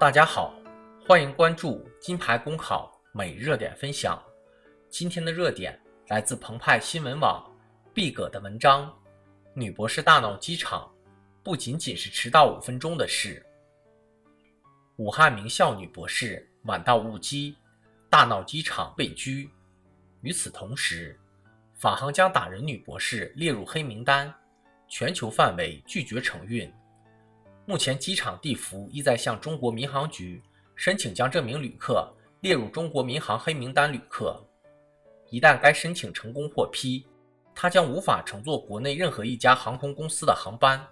大家好，欢迎关注金牌公考每日热点分享。今天的热点来自澎湃新闻网毕葛的文章：女博士大闹机场，不仅仅是迟到五分钟的事。武汉名校女博士晚到误机，大闹机场被拘。与此同时，法航将打人女博士列入黑名单，全球范围拒绝承运。目前，机场地服意在向中国民航局申请将这名旅客列入中国民航黑名单旅客。一旦该申请成功获批，他将无法乘坐国内任何一家航空公司的航班。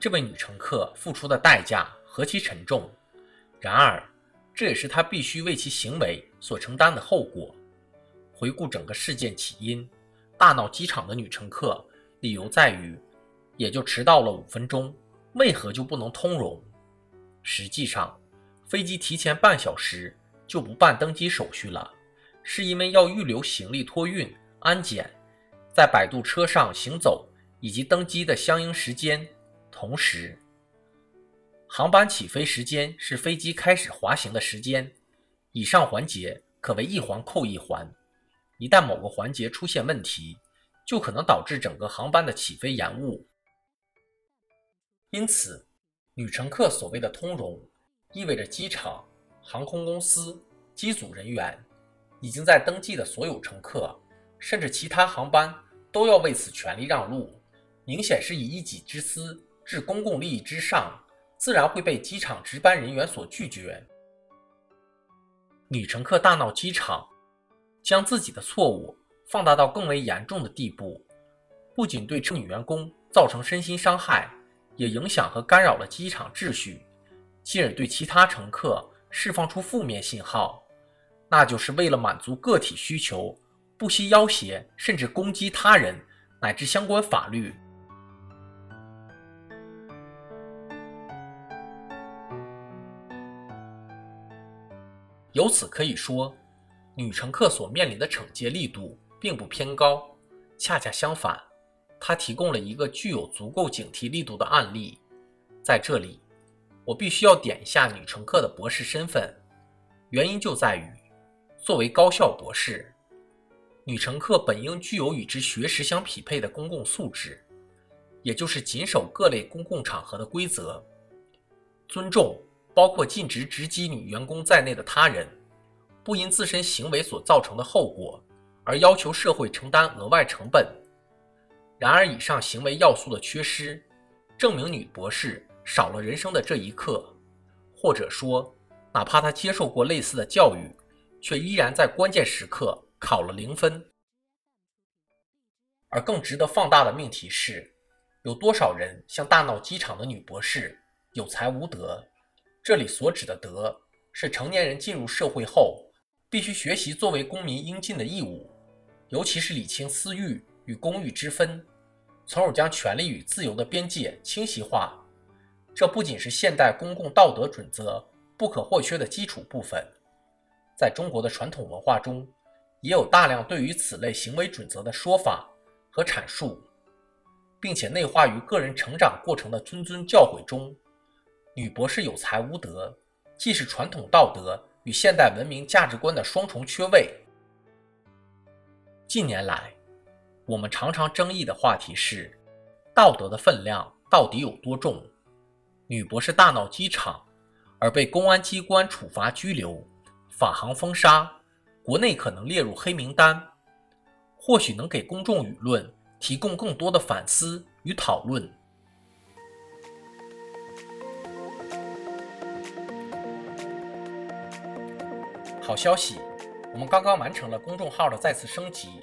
这位女乘客付出的代价何其沉重！然而，这也是她必须为其行为所承担的后果。回顾整个事件起因，大闹机场的女乘客理由在于。也就迟到了五分钟，为何就不能通融？实际上，飞机提前半小时就不办登机手续了，是因为要预留行李托运、安检，在摆渡车上行走以及登机的相应时间。同时，航班起飞时间是飞机开始滑行的时间。以上环节可谓一环扣一环，一旦某个环节出现问题，就可能导致整个航班的起飞延误。因此，女乘客所谓的通融，意味着机场、航空公司、机组人员已经在登记的所有乘客，甚至其他航班都要为此全力让路，明显是以一己之私置公共利益之上，自然会被机场值班人员所拒绝。女乘客大闹机场，将自己的错误放大到更为严重的地步，不仅对女员工造成身心伤害。也影响和干扰了机场秩序，进而对其他乘客释放出负面信号，那就是为了满足个体需求，不惜要挟甚至攻击他人乃至相关法律。由此可以说，女乘客所面临的惩戒力度并不偏高，恰恰相反。他提供了一个具有足够警惕力度的案例，在这里，我必须要点一下女乘客的博士身份，原因就在于，作为高校博士，女乘客本应具有与之学识相匹配的公共素质，也就是谨守各类公共场合的规则，尊重包括尽职直击女员工在内的他人，不因自身行为所造成的后果而要求社会承担额外成本。然而，以上行为要素的缺失，证明女博士少了人生的这一课，或者说，哪怕她接受过类似的教育，却依然在关键时刻考了零分。而更值得放大的命题是，有多少人像大闹机场的女博士有才无德？这里所指的德，是成年人进入社会后必须学习作为公民应尽的义务，尤其是理清私欲。与公欲之分，从而将权利与自由的边界清晰化，这不仅是现代公共道德准则不可或缺的基础部分，在中国的传统文化中，也有大量对于此类行为准则的说法和阐述，并且内化于个人成长过程的谆谆教诲中。女博士有才无德，既是传统道德与现代文明价值观的双重缺位。近年来，我们常常争议的话题是，道德的分量到底有多重？女博士大闹机场，而被公安机关处罚拘留，法航封杀，国内可能列入黑名单，或许能给公众舆论提供更多的反思与讨论。好消息，我们刚刚完成了公众号的再次升级。